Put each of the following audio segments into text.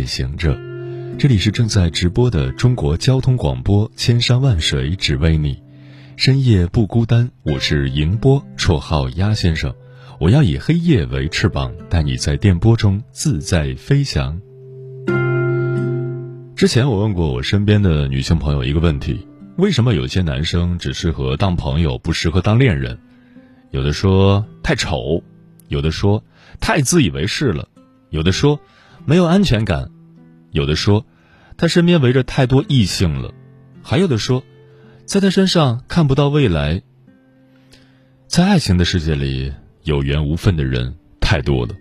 夜行者，这里是正在直播的中国交通广播，千山万水只为你，深夜不孤单。我是迎波，绰号鸭先生。我要以黑夜为翅膀，带你在电波中自在飞翔。之前我问过我身边的女性朋友一个问题：为什么有些男生只适合当朋友，不适合当恋人？有的说太丑，有的说太自以为是了，有的说没有安全感，有的说他身边围着太多异性了，还有的说在他身上看不到未来。在爱情的世界里。有缘无分的人太多了，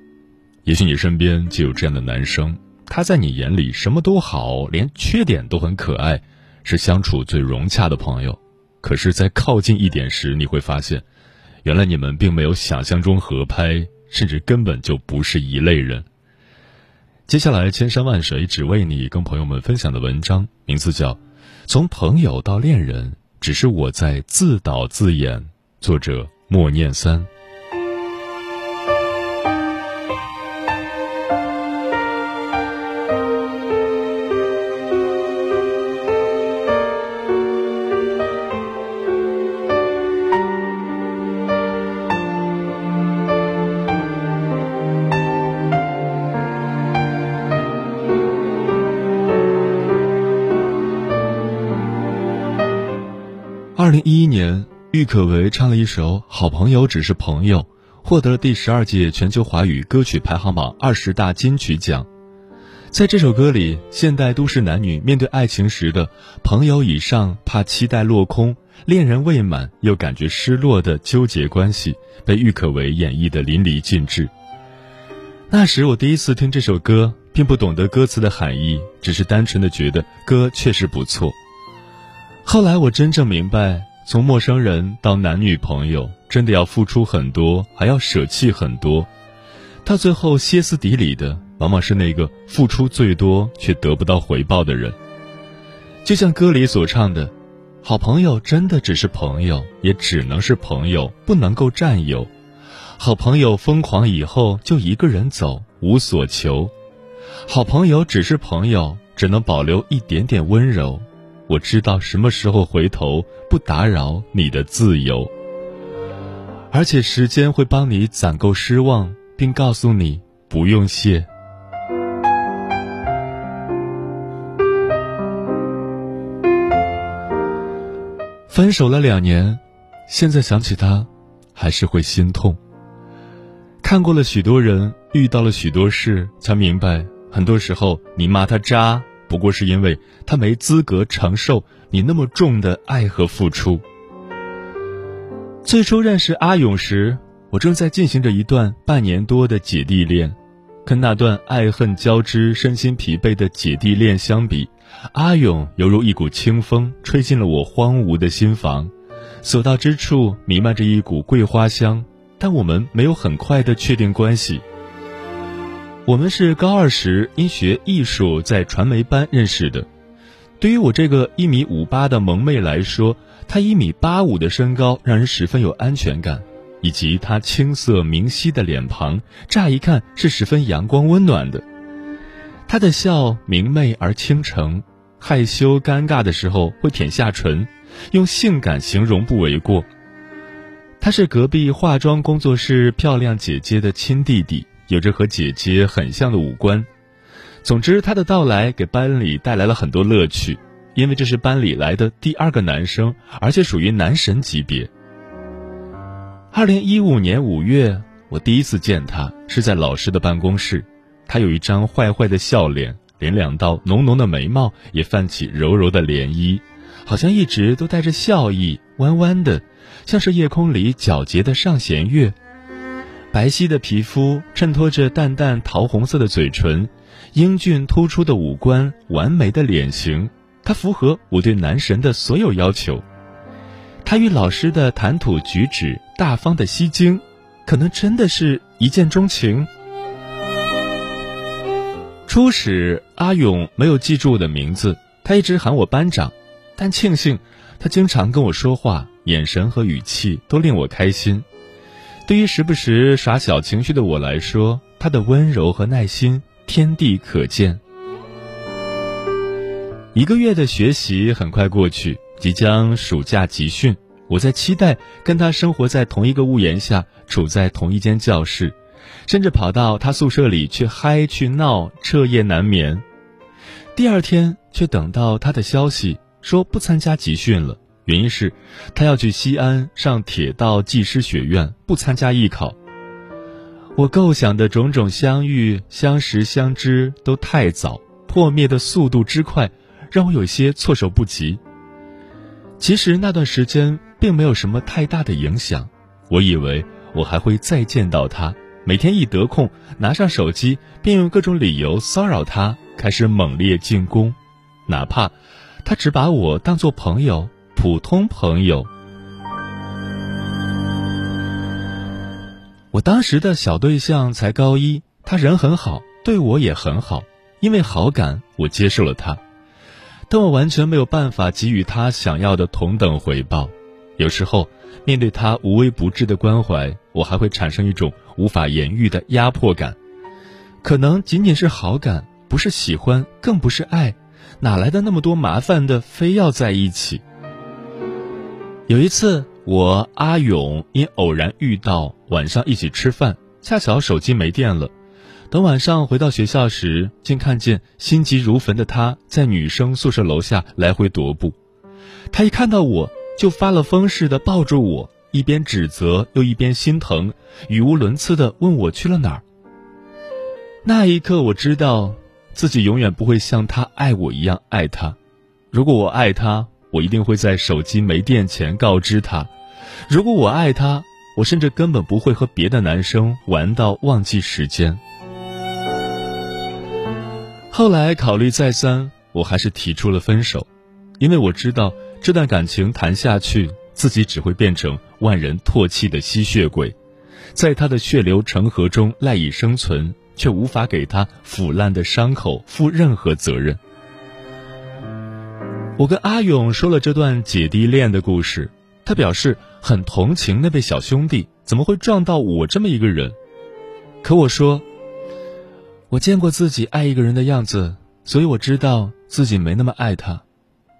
也许你身边就有这样的男生，他在你眼里什么都好，连缺点都很可爱，是相处最融洽的朋友。可是，在靠近一点时，你会发现，原来你们并没有想象中合拍，甚至根本就不是一类人。接下来，千山万水只为你跟朋友们分享的文章，名字叫《从朋友到恋人，只是我在自导自演》，作者莫念三。可唯唱了一首《好朋友只是朋友》，获得了第十二届全球华语歌曲排行榜二十大金曲奖。在这首歌里，现代都市男女面对爱情时的朋友以上怕期待落空，恋人未满又感觉失落的纠结关系，被郁可唯演绎的淋漓尽致。那时我第一次听这首歌，并不懂得歌词的含义，只是单纯的觉得歌确实不错。后来我真正明白，从陌生人到男女朋友，真的要付出很多，还要舍弃很多。到最后，歇斯底里的往往是那个付出最多却得不到回报的人。就像歌里所唱的：“好朋友真的只是朋友，也只能是朋友，不能够占有。好朋友疯狂以后就一个人走，无所求。好朋友只是朋友，只能保留一点点温柔。”我知道什么时候回头，不打扰你的自由。而且时间会帮你攒够失望，并告诉你不用谢。分手了两年，现在想起他，还是会心痛。看过了许多人，遇到了许多事，才明白，很多时候你骂他渣。不过是因为他没资格承受你那么重的爱和付出。最初认识阿勇时，我正在进行着一段半年多的姐弟恋，跟那段爱恨交织、身心疲惫的姐弟恋相比，阿勇犹如一股清风，吹进了我荒芜的心房，所到之处弥漫着一股桂花香。但我们没有很快的确定关系。我们是高二时因学艺术在传媒班认识的。对于我这个一米五八的萌妹来说，她一米八五的身高让人十分有安全感，以及她青涩明晰的脸庞，乍一看是十分阳光温暖的。她的笑明媚而倾城，害羞尴尬的时候会舔下唇，用性感形容不为过。他是隔壁化妆工作室漂亮姐姐的亲弟弟。有着和姐姐很像的五官，总之，他的到来给班里带来了很多乐趣，因为这是班里来的第二个男生，而且属于男神级别。二零一五年五月，我第一次见他是在老师的办公室，他有一张坏坏的笑脸，连两道浓浓的眉毛也泛起柔柔的涟漪，好像一直都带着笑意，弯弯的，像是夜空里皎洁的上弦月。白皙的皮肤衬托着淡淡桃红色的嘴唇，英俊突出的五官，完美的脸型，他符合我对男神的所有要求。他与老师的谈吐举止大方的吸睛，可能真的是一见钟情。初始，阿勇没有记住我的名字，他一直喊我班长，但庆幸他经常跟我说话，眼神和语气都令我开心。对于时不时耍小情绪的我来说，他的温柔和耐心天地可见。一个月的学习很快过去，即将暑假集训，我在期待跟他生活在同一个屋檐下，处在同一间教室，甚至跑到他宿舍里去嗨去闹，彻夜难眠。第二天却等到他的消息，说不参加集训了。原因是，他要去西安上铁道技师学院，不参加艺考。我构想的种种相遇、相识、相知都太早，破灭的速度之快，让我有些措手不及。其实那段时间并没有什么太大的影响，我以为我还会再见到他，每天一得空拿上手机，便用各种理由骚扰他，开始猛烈进攻，哪怕他只把我当做朋友。普通朋友，我当时的小对象才高一，他人很好，对我也很好。因为好感，我接受了他，但我完全没有办法给予他想要的同等回报。有时候，面对他无微不至的关怀，我还会产生一种无法言喻的压迫感。可能仅仅是好感，不是喜欢，更不是爱，哪来的那么多麻烦的，非要在一起？有一次，我阿勇因偶然遇到，晚上一起吃饭，恰巧手机没电了。等晚上回到学校时，竟看见心急如焚的他在女生宿舍楼下来回踱步。他一看到我就发了疯似的抱住我，一边指责又一边心疼，语无伦次的问我去了哪儿。那一刻，我知道自己永远不会像他爱我一样爱他。如果我爱他，我一定会在手机没电前告知他。如果我爱他，我甚至根本不会和别的男生玩到忘记时间。后来考虑再三，我还是提出了分手，因为我知道这段感情谈下去，自己只会变成万人唾弃的吸血鬼，在他的血流成河中赖以生存，却无法给他腐烂的伤口负任何责任。我跟阿勇说了这段姐弟恋的故事，他表示很同情那位小兄弟，怎么会撞到我这么一个人？可我说，我见过自己爱一个人的样子，所以我知道自己没那么爱他。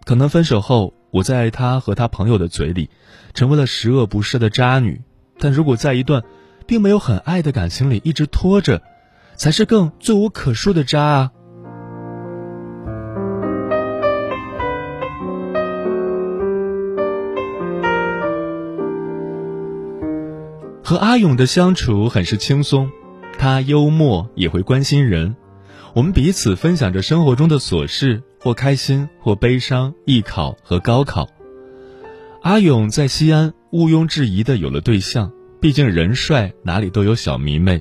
可能分手后，我在他和他朋友的嘴里，成为了十恶不赦的渣女。但如果在一段，并没有很爱的感情里一直拖着，才是更罪无可恕的渣啊！和阿勇的相处很是轻松，他幽默也会关心人，我们彼此分享着生活中的琐事，或开心或悲伤，艺考和高考。阿勇在西安毋庸置疑的有了对象，毕竟人帅，哪里都有小迷妹。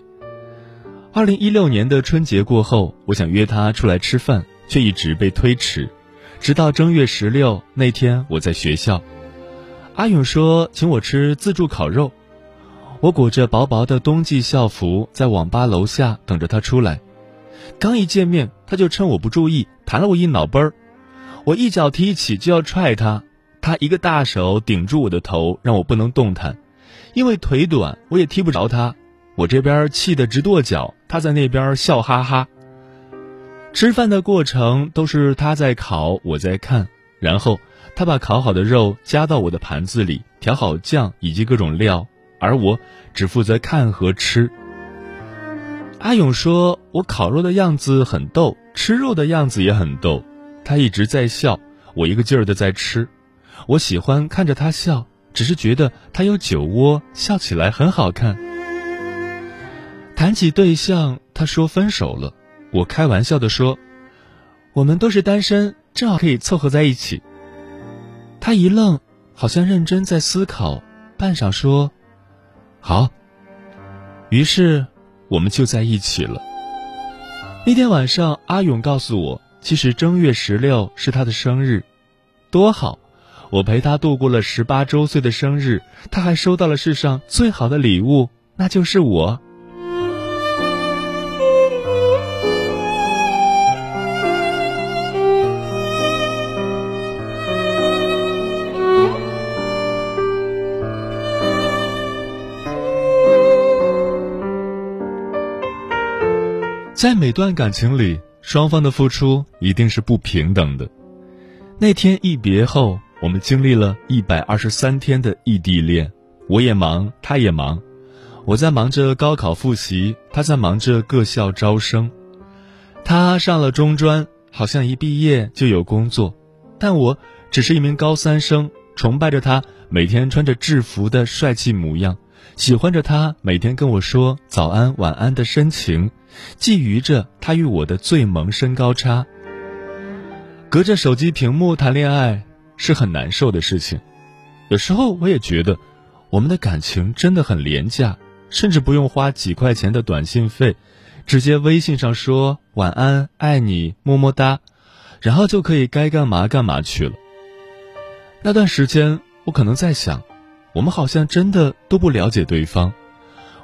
二零一六年的春节过后，我想约他出来吃饭，却一直被推迟，直到正月十六那天，我在学校，阿勇说请我吃自助烤肉。我裹着薄薄的冬季校服，在网吧楼下等着他出来。刚一见面，他就趁我不注意弹了我一脑崩儿。我一脚踢起就要踹他，他一个大手顶住我的头，让我不能动弹。因为腿短，我也踢不着他。我这边气得直跺脚，他在那边笑哈哈。吃饭的过程都是他在烤，我在看。然后他把烤好的肉夹到我的盘子里，调好酱以及各种料。而我只负责看和吃。阿勇说：“我烤肉的样子很逗，吃肉的样子也很逗。”他一直在笑，我一个劲儿的在吃。我喜欢看着他笑，只是觉得他有酒窝，笑起来很好看。谈起对象，他说分手了。我开玩笑的说：“我们都是单身，正好可以凑合在一起。”他一愣，好像认真在思考，半晌说。好，于是我们就在一起了。那天晚上，阿勇告诉我，其实正月十六是他的生日，多好！我陪他度过了十八周岁的生日，他还收到了世上最好的礼物，那就是我。在每段感情里，双方的付出一定是不平等的。那天一别后，我们经历了一百二十三天的异地恋，我也忙，他也忙。我在忙着高考复习，他在忙着各校招生。他上了中专，好像一毕业就有工作，但我只是一名高三生，崇拜着他每天穿着制服的帅气模样，喜欢着他每天跟我说早安晚安的深情。觊觎着他与我的最萌身高差。隔着手机屏幕谈恋爱是很难受的事情，有时候我也觉得，我们的感情真的很廉价，甚至不用花几块钱的短信费，直接微信上说晚安、爱你、么么哒，然后就可以该干嘛干嘛去了。那段时间，我可能在想，我们好像真的都不了解对方。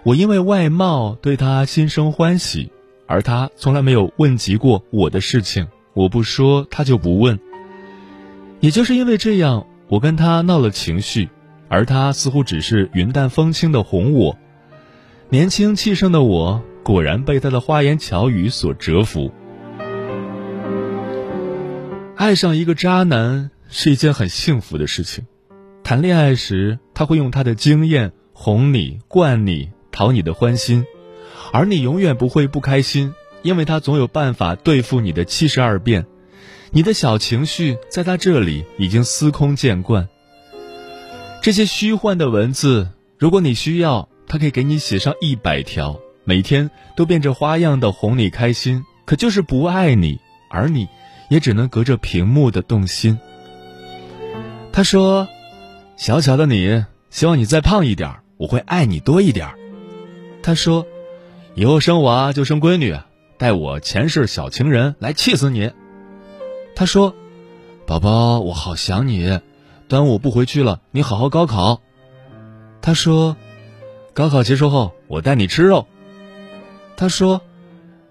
我因为外貌对他心生欢喜，而他从来没有问及过我的事情。我不说，他就不问。也就是因为这样，我跟他闹了情绪，而他似乎只是云淡风轻的哄我。年轻气盛的我，果然被他的花言巧语所折服。爱上一个渣男是一件很幸福的事情。谈恋爱时，他会用他的经验哄你、惯你。讨你的欢心，而你永远不会不开心，因为他总有办法对付你的七十二变。你的小情绪在他这里已经司空见惯。这些虚幻的文字，如果你需要，他可以给你写上一百条，每天都变着花样的哄你开心，可就是不爱你，而你也只能隔着屏幕的动心。他说：“小小的你，希望你再胖一点，我会爱你多一点。”他说：“以后生娃就生闺女，带我前世小情人来气死你。”他说：“宝宝，我好想你，端午不回去了，你好好高考。”他说：“高考结束后，我带你吃肉。”他说：“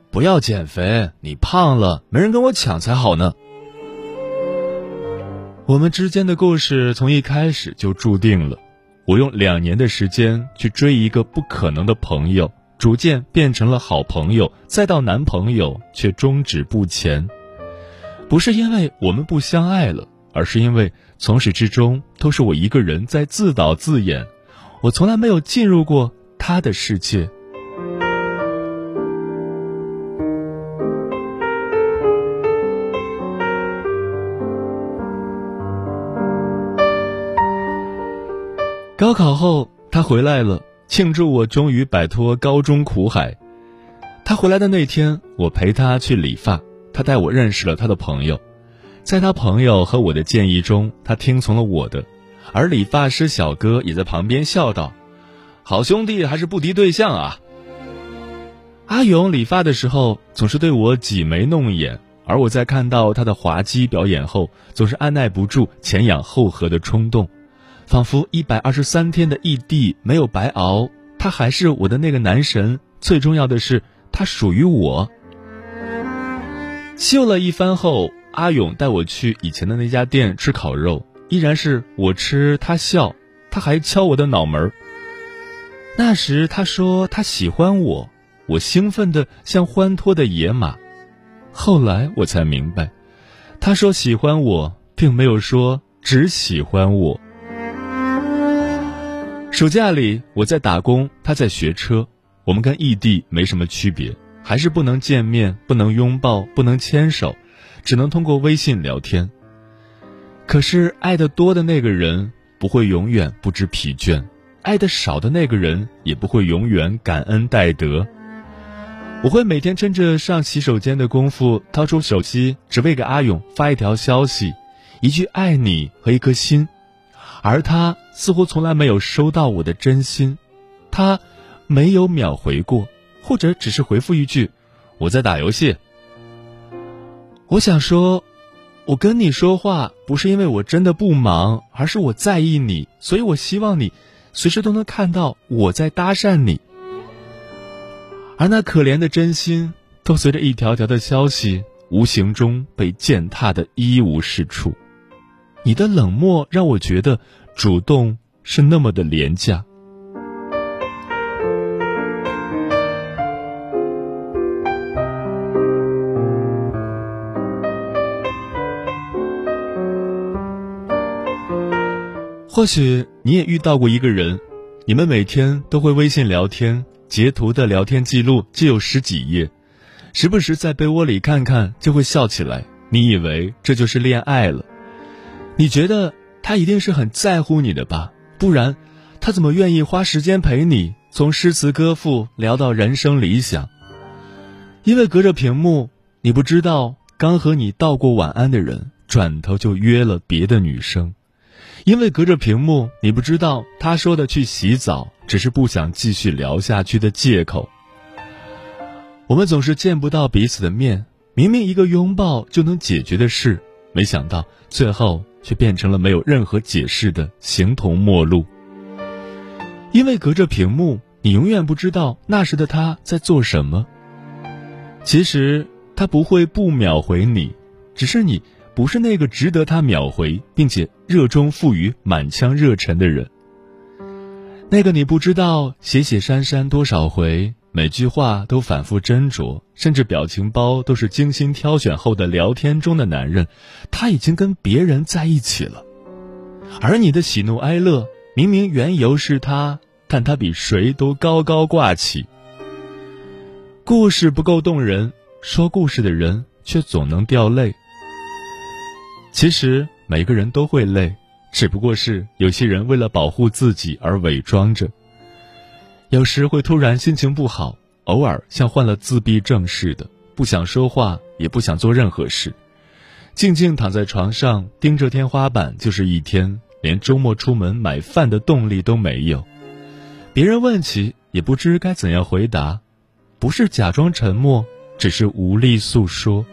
不要减肥，你胖了没人跟我抢才好呢。”我们之间的故事从一开始就注定了。我用两年的时间去追一个不可能的朋友，逐渐变成了好朋友，再到男朋友，却终止不前。不是因为我们不相爱了，而是因为从始至终都是我一个人在自导自演，我从来没有进入过他的世界。高考后，他回来了，庆祝我终于摆脱高中苦海。他回来的那天，我陪他去理发，他带我认识了他的朋友。在他朋友和我的建议中，他听从了我的，而理发师小哥也在旁边笑道：“好兄弟还是不敌对象啊。”阿勇理发的时候总是对我挤眉弄眼，而我在看到他的滑稽表演后，总是按耐不住前仰后合的冲动。仿佛一百二十三天的异地没有白熬，他还是我的那个男神。最重要的是，他属于我。秀了一番后，阿勇带我去以前的那家店吃烤肉，依然是我吃他笑，他还敲我的脑门那时他说他喜欢我，我兴奋的像欢脱的野马。后来我才明白，他说喜欢我，并没有说只喜欢我。暑假里我在打工，他在学车，我们跟异地没什么区别，还是不能见面，不能拥抱，不能牵手，只能通过微信聊天。可是爱的多的那个人不会永远不知疲倦，爱的少的那个人也不会永远感恩戴德。我会每天趁着上洗手间的功夫掏出手机，只为给阿勇发一条消息，一句爱你和一颗心。而他似乎从来没有收到我的真心，他没有秒回过，或者只是回复一句“我在打游戏”。我想说，我跟你说话不是因为我真的不忙，而是我在意你，所以我希望你随时都能看到我在搭讪你。而那可怜的真心，都随着一条条的消息，无形中被践踏的一无是处。你的冷漠让我觉得主动是那么的廉价。或许你也遇到过一个人，你们每天都会微信聊天，截图的聊天记录就有十几页，时不时在被窝里看看就会笑起来。你以为这就是恋爱了？你觉得他一定是很在乎你的吧？不然，他怎么愿意花时间陪你，从诗词歌赋聊到人生理想？因为隔着屏幕，你不知道刚和你道过晚安的人，转头就约了别的女生。因为隔着屏幕，你不知道他说的去洗澡只是不想继续聊下去的借口。我们总是见不到彼此的面，明明一个拥抱就能解决的事，没想到最后却变成了没有任何解释的形同陌路。因为隔着屏幕，你永远不知道那时的他在做什么。其实他不会不秒回你，只是你。不是那个值得他秒回并且热衷赋予满腔热忱的人。那个你不知道写写删删多少回，每句话都反复斟酌，甚至表情包都是精心挑选后的聊天中的男人，他已经跟别人在一起了。而你的喜怒哀乐，明明缘由是他，但他比谁都高高挂起。故事不够动人，说故事的人却总能掉泪。其实每个人都会累，只不过是有些人为了保护自己而伪装着。有时会突然心情不好，偶尔像患了自闭症似的，不想说话，也不想做任何事，静静躺在床上盯着天花板就是一天，连周末出门买饭的动力都没有。别人问起，也不知该怎样回答，不是假装沉默，只是无力诉说。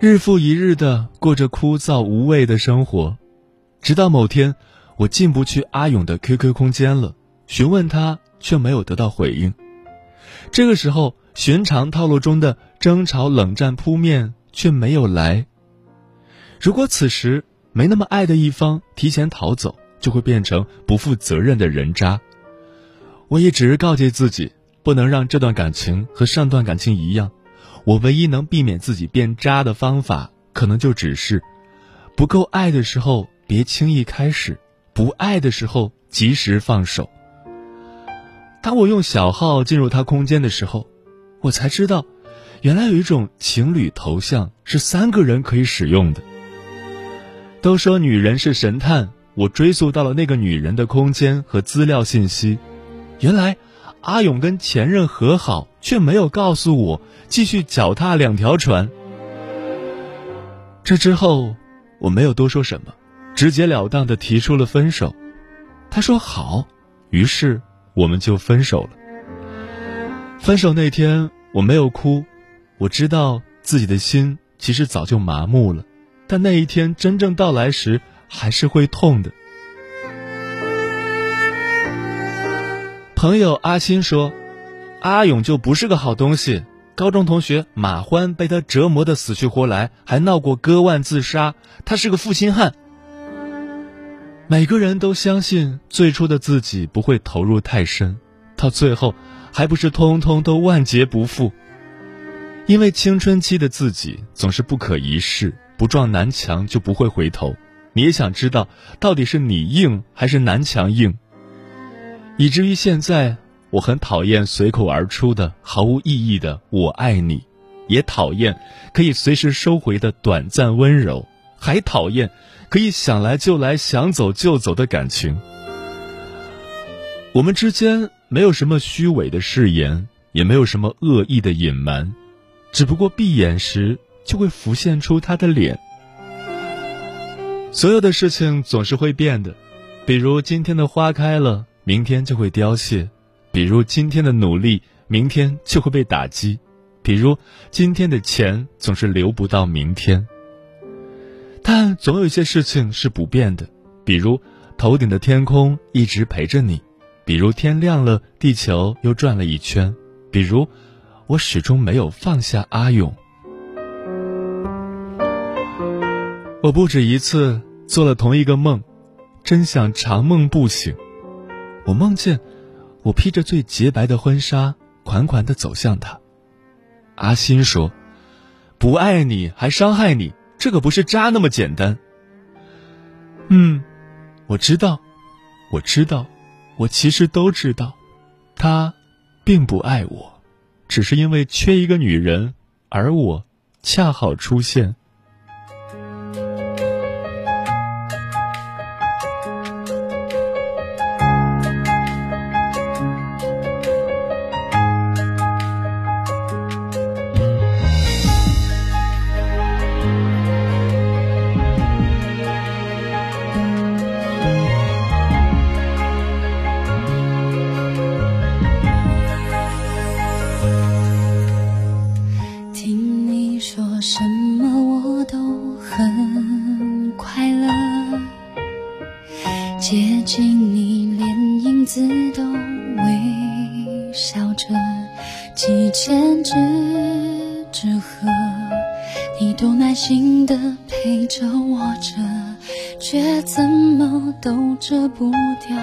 日复一日的过着枯燥无味的生活，直到某天，我进不去阿勇的 QQ 空间了，询问他却没有得到回应。这个时候，寻常套路中的争吵冷战扑面却没有来。如果此时没那么爱的一方提前逃走，就会变成不负责任的人渣。我一直告诫自己，不能让这段感情和上段感情一样。我唯一能避免自己变渣的方法，可能就只是，不够爱的时候别轻易开始，不爱的时候及时放手。当我用小号进入他空间的时候，我才知道，原来有一种情侣头像是三个人可以使用的。都说女人是神探，我追溯到了那个女人的空间和资料信息，原来。阿勇跟前任和好，却没有告诉我继续脚踏两条船。这之后，我没有多说什么，直截了当的提出了分手。他说好，于是我们就分手了。分手那天，我没有哭，我知道自己的心其实早就麻木了，但那一天真正到来时，还是会痛的。朋友阿新说：“阿勇就不是个好东西。高中同学马欢被他折磨的死去活来，还闹过割腕自杀。他是个负心汉。每个人都相信最初的自己不会投入太深，到最后还不是通通都万劫不复？因为青春期的自己总是不可一世，不撞南墙就不会回头。你也想知道，到底是你硬还是南墙硬？”以至于现在，我很讨厌随口而出的毫无意义的“我爱你”，也讨厌可以随时收回的短暂温柔，还讨厌可以想来就来、想走就走的感情。我们之间没有什么虚伪的誓言，也没有什么恶意的隐瞒，只不过闭眼时就会浮现出他的脸。所有的事情总是会变的，比如今天的花开了，明天就会凋谢；比如今天的努力，明天就会被打击；比如今天的钱总是留不到明天。但总有一些事情是不变的，比如头顶的天空一直陪着你，比如天亮了，地球又转了一圈，比如我始终没有放下阿勇。我不止一次做了同一个梦，真想长梦不醒。我梦见我披着最洁白的婚纱，款款的走向他。阿心说：“不爱你还伤害你。”这可不是渣那么简单。嗯，我知道，我知道，我其实都知道，他并不爱我，只是因为缺一个女人，而我恰好出现。都遮不掉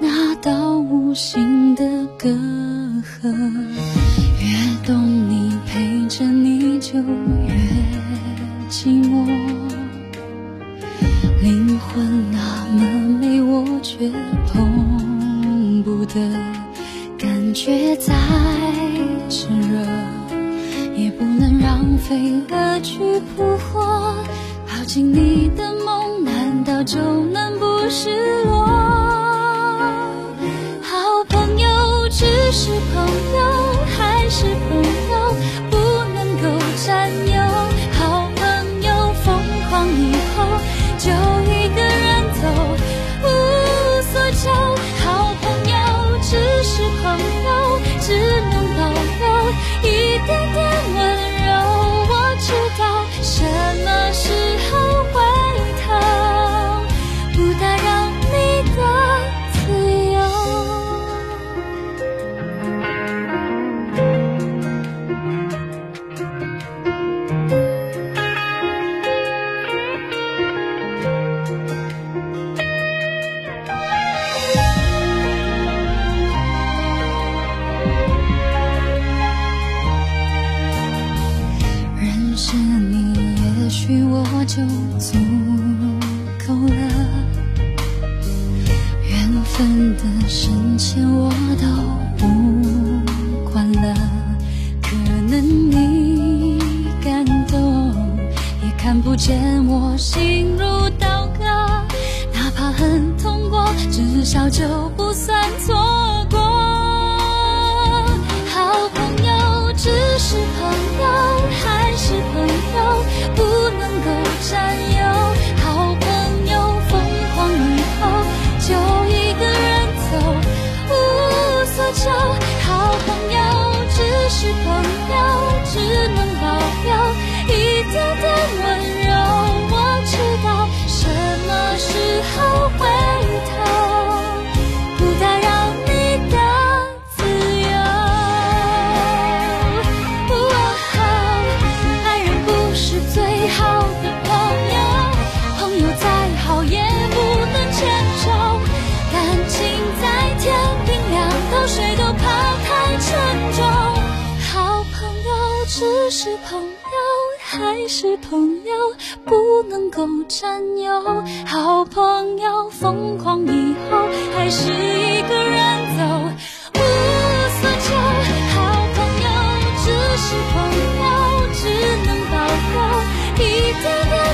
那道无形的隔阂。越懂你，陪着你就越寂寞。灵魂那么美，我却碰不得。感觉再炽热，也不能让飞蛾去扑火。靠近你的梦。难道就能失落？know. 是朋友还是朋友不能够占有。好朋友疯狂以后还是一个人走无所求。好朋友只是朋友只能保留一点点